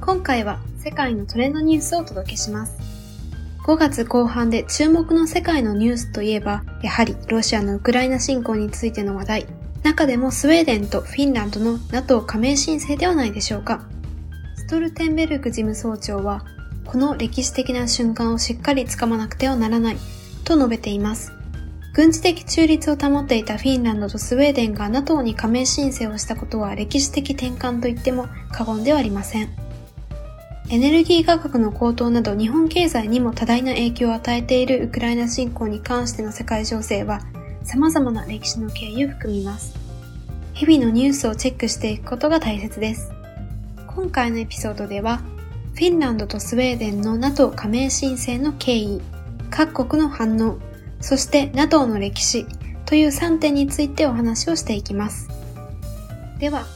今回は世界のトレンドニュースをお届けします。5月後半で注目の世界のニュースといえば、やはりロシアのウクライナ侵攻についての話題。中でもスウェーデンとフィンランドの NATO 加盟申請ではないでしょうか。ストルテンベルグ事務総長は、この歴史的な瞬間をしっかりつかまなくてはならない、と述べています。軍事的中立を保っていたフィンランドとスウェーデンが NATO に加盟申請をしたことは歴史的転換と言っても過言ではありません。エネルギー価格の高騰など日本経済にも多大な影響を与えているウクライナ侵攻に関しての世界情勢は様々な歴史の経緯を含みます。日々のニュースをチェックしていくことが大切です。今回のエピソードでは、フィンランドとスウェーデンの NATO 加盟申請の経緯、各国の反応、そして NATO の歴史という3点についてお話をしていきます。では、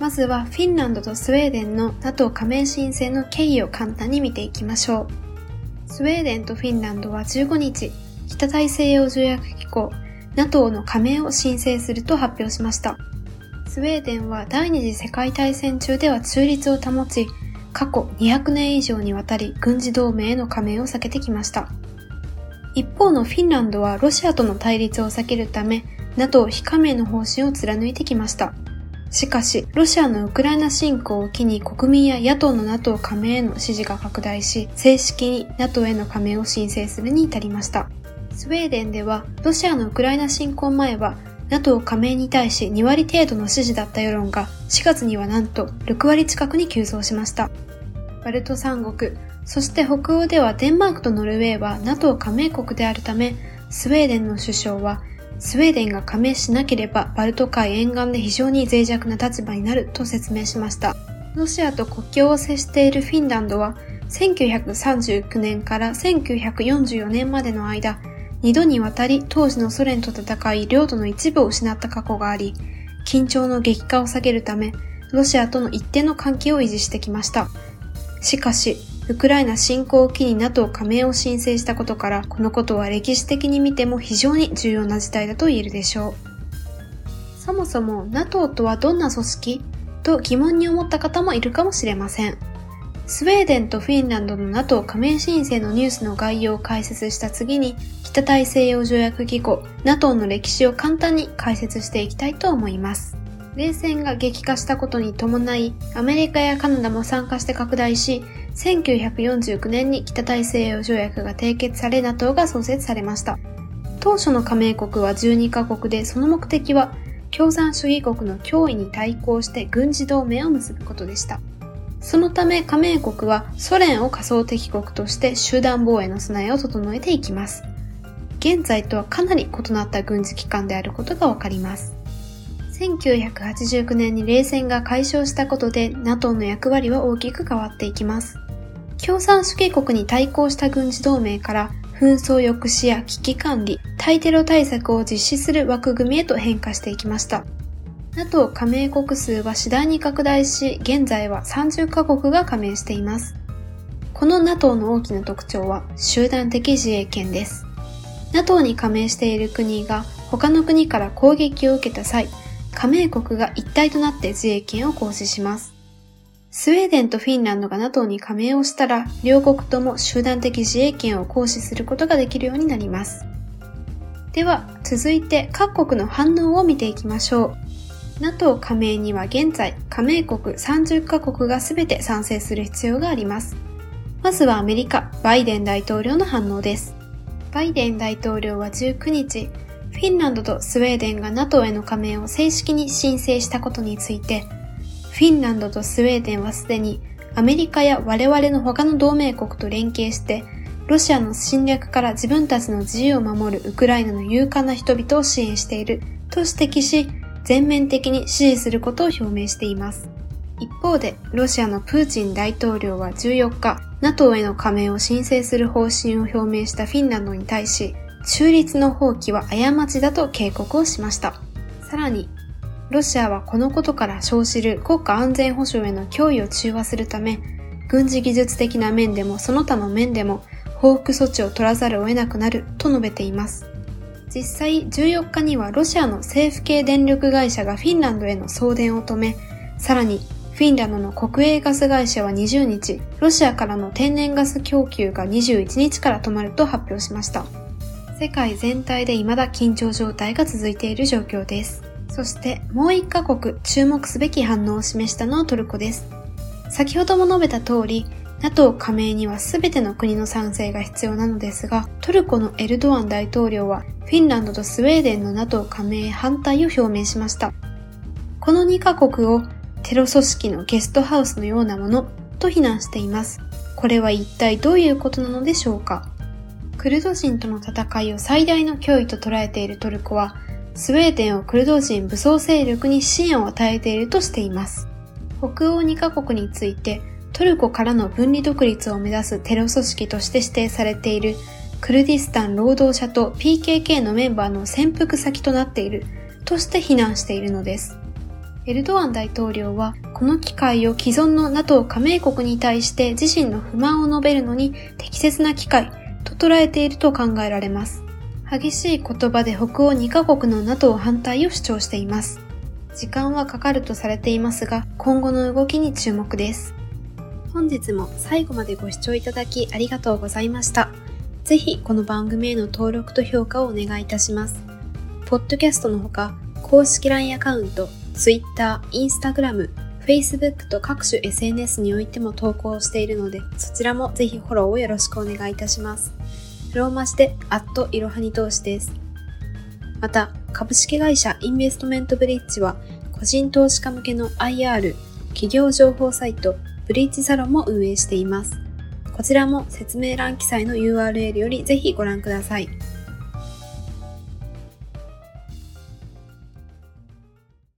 まずはフィンランドとスウェーデンの NATO 加盟申請の経緯を簡単に見ていきましょう。スウェーデンとフィンランドは15日、北大西洋条約機構 NATO の加盟を申請すると発表しました。スウェーデンは第二次世界大戦中では中立を保ち、過去200年以上にわたり軍事同盟への加盟を避けてきました。一方のフィンランドはロシアとの対立を避けるため、NATO 非加盟の方針を貫いてきました。しかし、ロシアのウクライナ侵攻を機に国民や野党の NATO 加盟への支持が拡大し、正式に NATO への加盟を申請するに至りました。スウェーデンでは、ロシアのウクライナ侵攻前は、NATO 加盟に対し2割程度の支持だった世論が、4月にはなんと6割近くに急増しました。バルト三国、そして北欧ではデンマークとノルウェーは NATO 加盟国であるため、スウェーデンの首相はスウェーデンが加盟しなければバルト海沿岸で非常に脆弱な立場になると説明しました。ロシアと国境を接しているフィンランドは1939年から1944年までの間、2度にわたり当時のソ連と戦い領土の一部を失った過去があり、緊張の激化を避けるため、ロシアとの一定の関係を維持してきました。しかし、ウクライナ侵攻を機に NATO 加盟を申請したことから、このことは歴史的に見ても非常に重要な事態だと言えるでしょう。そもそも NATO とはどんな組織と疑問に思った方もいるかもしれません。スウェーデンとフィンランドの NATO 加盟申請のニュースの概要を解説した次に、北大西洋条約機構 NATO の歴史を簡単に解説していきたいと思います。冷戦が激化したことに伴い、アメリカやカナダも参加して拡大し、1949年に北大西洋条約が締結され NATO が創設されました。当初の加盟国は12カ国で、その目的は共産主義国の脅威に対抗して軍事同盟を結ぶことでした。そのため加盟国はソ連を仮想敵国として集団防衛の備えを整えていきます。現在とはかなり異なった軍事機関であることがわかります。1989年に冷戦が解消したことで NATO の役割は大きく変わっていきます。共産主義国に対抗した軍事同盟から紛争抑止や危機管理、対テロ対策を実施する枠組みへと変化していきました。NATO 加盟国数は次第に拡大し、現在は30カ国が加盟しています。この NATO の大きな特徴は集団的自衛権です。NATO に加盟している国が他の国から攻撃を受けた際、加盟国が一体となって自衛権を行使します。スウェーデンとフィンランドが NATO に加盟をしたら、両国とも集団的自衛権を行使することができるようになります。では、続いて各国の反応を見ていきましょう。NATO 加盟には現在、加盟国30カ国が全て賛成する必要があります。まずはアメリカ、バイデン大統領の反応です。バイデン大統領は19日、フィンランドとスウェーデンが NATO への加盟を正式に申請したことについて、フィンランドとスウェーデンはすでにアメリカや我々の他の同盟国と連携して、ロシアの侵略から自分たちの自由を守るウクライナの勇敢な人々を支援していると指摘し、全面的に支持することを表明しています。一方で、ロシアのプーチン大統領は14日、NATO への加盟を申請する方針を表明したフィンランドに対し、中立の放棄は過ちだと警告をしました。さらに、ロシアはこのことから生じる国家安全保障への脅威を中和するため、軍事技術的な面でもその他の面でも報復措置を取らざるを得なくなると述べています。実際14日にはロシアの政府系電力会社がフィンランドへの送電を止め、さらにフィンランドの国営ガス会社は20日、ロシアからの天然ガス供給が21日から止まると発表しました。世界全体で未だ緊張状態が続いている状況です。そしてもう一カ国注目すべき反応を示したのはトルコです。先ほども述べた通り、NATO 加盟には全ての国の賛成が必要なのですが、トルコのエルドアン大統領はフィンランドとスウェーデンの NATO 加盟反対を表明しました。この2カ国をテロ組織のゲストハウスのようなものと非難しています。これは一体どういうことなのでしょうかクルド人との戦いを最大の脅威と捉えているトルコは、スウェーデンをクルド人武装勢力に支援を与えているとしています。北欧2カ国について、トルコからの分離独立を目指すテロ組織として指定されているクルディスタン労働者と PKK のメンバーの潜伏先となっているとして非難しているのです。エルドアン大統領は、この機会を既存の NATO 加盟国に対して自身の不満を述べるのに適切な機会と捉えていると考えられます。激しい言葉で北欧2カ国の NATO 反対を主張しています。時間はかかるとされていますが、今後の動きに注目です。本日も最後までご視聴いただきありがとうございました。ぜひこの番組への登録と評価をお願いいたします。ポッドキャストのほか、公式 LINE アカウント、Twitter、Instagram、Facebook と各種 SNS においても投稿しているので、そちらもぜひフォローをよろしくお願いいたします。ローマ字で、アットいろはに投資です。また、株式会社インベストメントブリッジは、個人投資家向けの IR、企業情報サイト、ブリッジサロンも運営しています。こちらも説明欄記載の URL よりぜひご覧ください。